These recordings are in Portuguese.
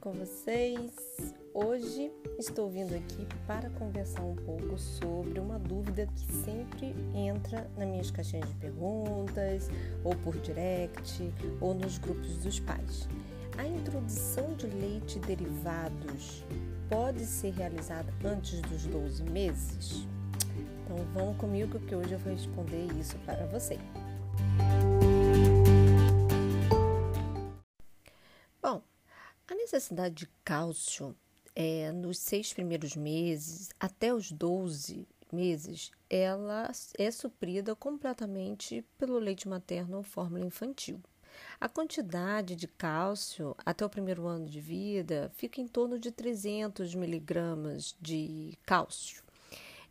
com vocês? Hoje estou vindo aqui para conversar um pouco sobre uma dúvida que sempre entra nas minhas caixinhas de perguntas, ou por direct, ou nos grupos dos pais. A introdução de leite e derivados pode ser realizada antes dos 12 meses? Então vamos comigo que hoje eu vou responder isso para você. Necessidade de cálcio é, nos seis primeiros meses até os 12 meses, ela é suprida completamente pelo leite materno ou fórmula infantil. A quantidade de cálcio até o primeiro ano de vida fica em torno de 300 miligramas de cálcio.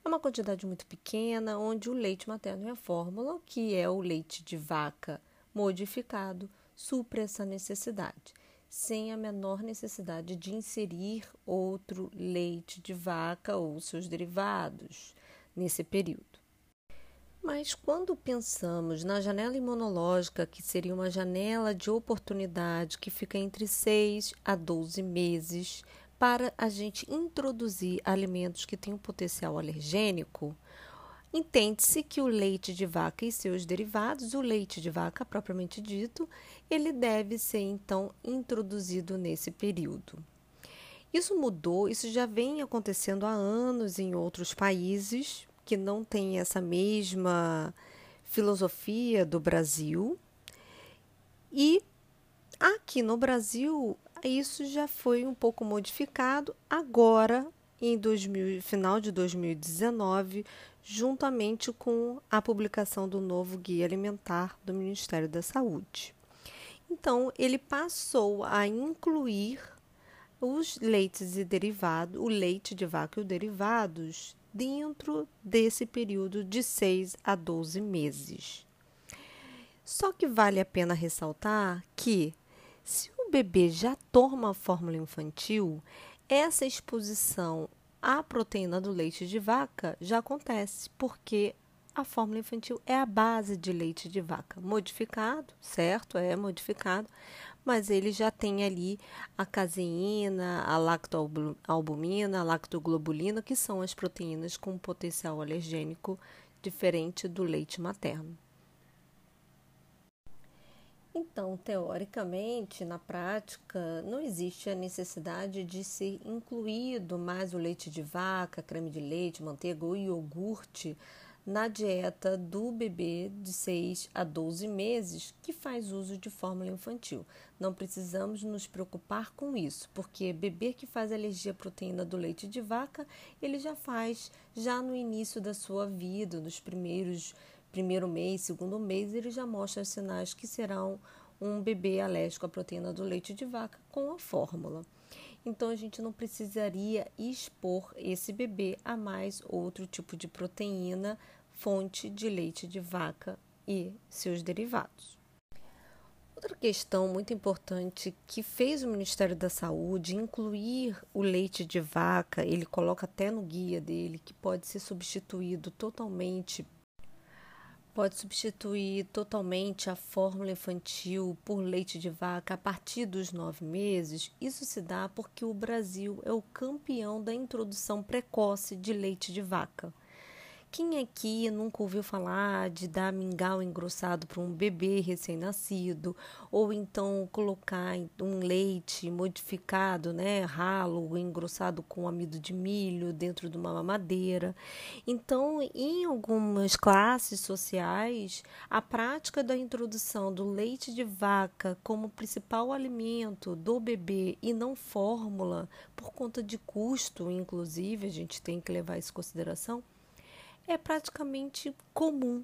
É uma quantidade muito pequena, onde o leite materno e a fórmula, que é o leite de vaca modificado, supre essa necessidade sem a menor necessidade de inserir outro leite de vaca ou seus derivados nesse período. Mas quando pensamos na janela imunológica, que seria uma janela de oportunidade que fica entre 6 a 12 meses para a gente introduzir alimentos que têm um potencial alergênico, Entende-se que o leite de vaca e seus derivados, o leite de vaca propriamente dito, ele deve ser então introduzido nesse período. Isso mudou, isso já vem acontecendo há anos em outros países que não têm essa mesma filosofia do Brasil. E aqui no Brasil, isso já foi um pouco modificado. Agora, em 2000, final de 2019, juntamente com a publicação do novo Guia Alimentar do Ministério da Saúde. Então, ele passou a incluir os leites e derivados, o leite de vaca e os derivados, dentro desse período de 6 a 12 meses. Só que vale a pena ressaltar que, se o bebê já toma a fórmula infantil, essa exposição a proteína do leite de vaca já acontece, porque a fórmula infantil é a base de leite de vaca, modificado, certo? É modificado, mas ele já tem ali a caseína, a lactoalbumina, a lactoglobulina, que são as proteínas com potencial alergênico diferente do leite materno. Então, teoricamente, na prática, não existe a necessidade de ser incluído mais o leite de vaca, creme de leite, manteiga ou iogurte na dieta do bebê de 6 a 12 meses que faz uso de fórmula infantil. Não precisamos nos preocupar com isso, porque bebê que faz alergia à proteína do leite de vaca, ele já faz já no início da sua vida, nos primeiros primeiro mês, segundo mês, ele já mostra sinais que serão um bebê alérgico à proteína do leite de vaca com a fórmula. Então a gente não precisaria expor esse bebê a mais outro tipo de proteína, fonte de leite de vaca e seus derivados. Outra questão muito importante que fez o Ministério da Saúde incluir o leite de vaca, ele coloca até no guia dele que pode ser substituído totalmente pode substituir totalmente a fórmula infantil por leite de vaca a partir dos nove meses, isso se dá porque o Brasil é o campeão da introdução precoce de leite de vaca. Quem aqui nunca ouviu falar de dar mingau engrossado para um bebê recém-nascido, ou então colocar um leite modificado, né, ralo, engrossado com amido de milho dentro de uma mamadeira? Então, em algumas classes sociais, a prática da introdução do leite de vaca como principal alimento do bebê e não fórmula, por conta de custo, inclusive, a gente tem que levar isso em consideração é praticamente comum.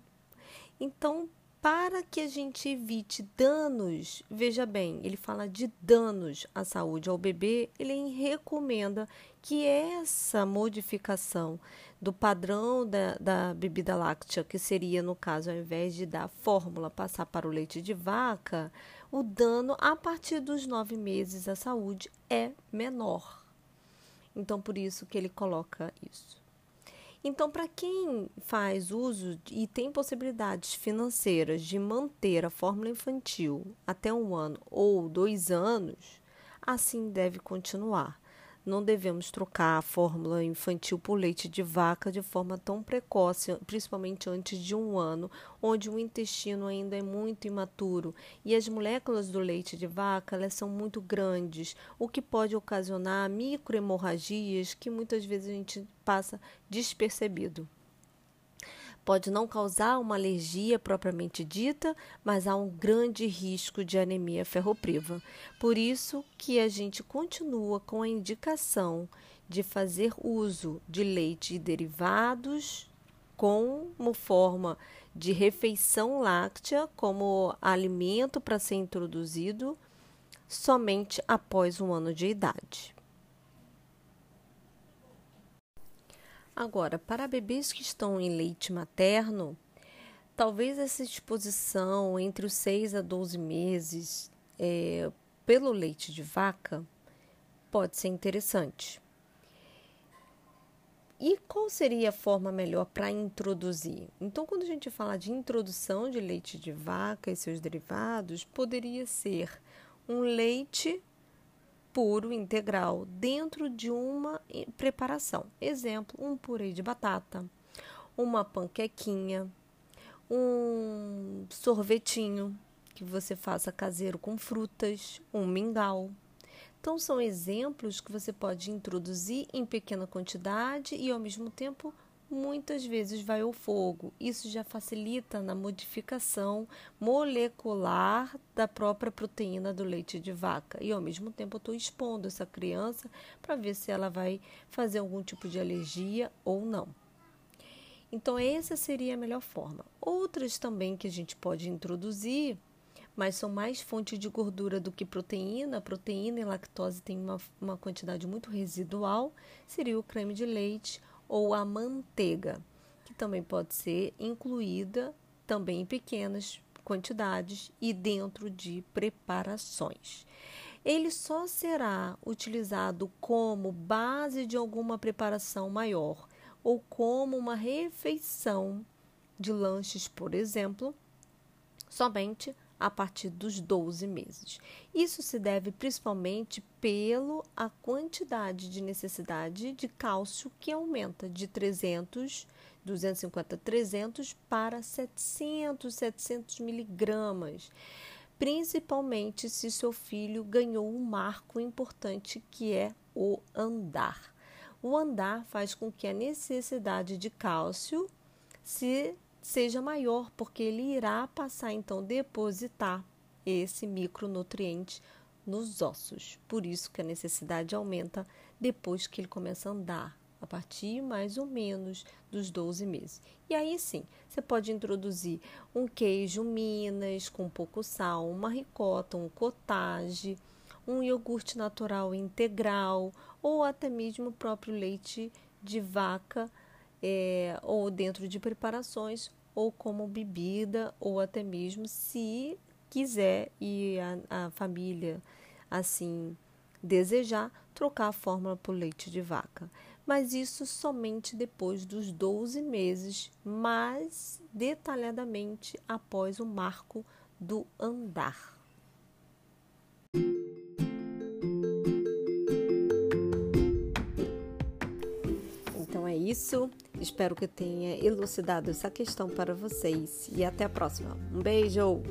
Então, para que a gente evite danos, veja bem, ele fala de danos à saúde ao bebê, ele recomenda que essa modificação do padrão da, da bebida láctea, que seria, no caso, ao invés de dar fórmula, passar para o leite de vaca, o dano a partir dos nove meses à saúde é menor. Então, por isso que ele coloca isso. Então, para quem faz uso e tem possibilidades financeiras de manter a fórmula infantil até um ano ou dois anos, assim deve continuar. Não devemos trocar a fórmula infantil por leite de vaca de forma tão precoce, principalmente antes de um ano, onde o intestino ainda é muito imaturo e as moléculas do leite de vaca elas são muito grandes, o que pode ocasionar microhemorragias que muitas vezes a gente passa despercebido. Pode não causar uma alergia propriamente dita, mas há um grande risco de anemia ferropriva. Por isso que a gente continua com a indicação de fazer uso de leite e derivados como forma de refeição láctea, como alimento para ser introduzido somente após um ano de idade. Agora, para bebês que estão em leite materno, talvez essa exposição entre os 6 a 12 meses é, pelo leite de vaca pode ser interessante. E qual seria a forma melhor para introduzir? Então, quando a gente fala de introdução de leite de vaca e seus derivados, poderia ser um leite puro integral dentro de uma preparação. Exemplo, um purê de batata, uma panquequinha, um sorvetinho que você faça caseiro com frutas, um mingau. Então são exemplos que você pode introduzir em pequena quantidade e ao mesmo tempo muitas vezes vai ao fogo. Isso já facilita na modificação molecular da própria proteína do leite de vaca. E ao mesmo tempo eu estou expondo essa criança para ver se ela vai fazer algum tipo de alergia ou não. Então, essa seria a melhor forma. Outras também que a gente pode introduzir, mas são mais fonte de gordura do que proteína. proteína e lactose têm uma, uma quantidade muito residual, seria o creme de leite ou a manteiga, que também pode ser incluída também em pequenas quantidades e dentro de preparações. Ele só será utilizado como base de alguma preparação maior ou como uma refeição de lanches, por exemplo, somente a partir dos 12 meses. Isso se deve principalmente pela a quantidade de necessidade de cálcio que aumenta de 300, 250, 300 para 700, 700 miligramas, principalmente se seu filho ganhou um marco importante que é o andar. O andar faz com que a necessidade de cálcio se seja maior, porque ele irá passar então depositar esse micronutriente nos ossos. Por isso que a necessidade aumenta depois que ele começa a andar, a partir mais ou menos dos 12 meses. E aí sim, você pode introduzir um queijo Minas com pouco sal, uma ricota, um cottage, um iogurte natural integral ou até mesmo o próprio leite de vaca é, ou dentro de preparações, ou como bebida, ou até mesmo se quiser e a, a família assim desejar, trocar a fórmula por leite de vaca. Mas isso somente depois dos 12 meses, mais detalhadamente após o marco do andar. Isso. Espero que tenha elucidado essa questão para vocês. E até a próxima. Um beijo!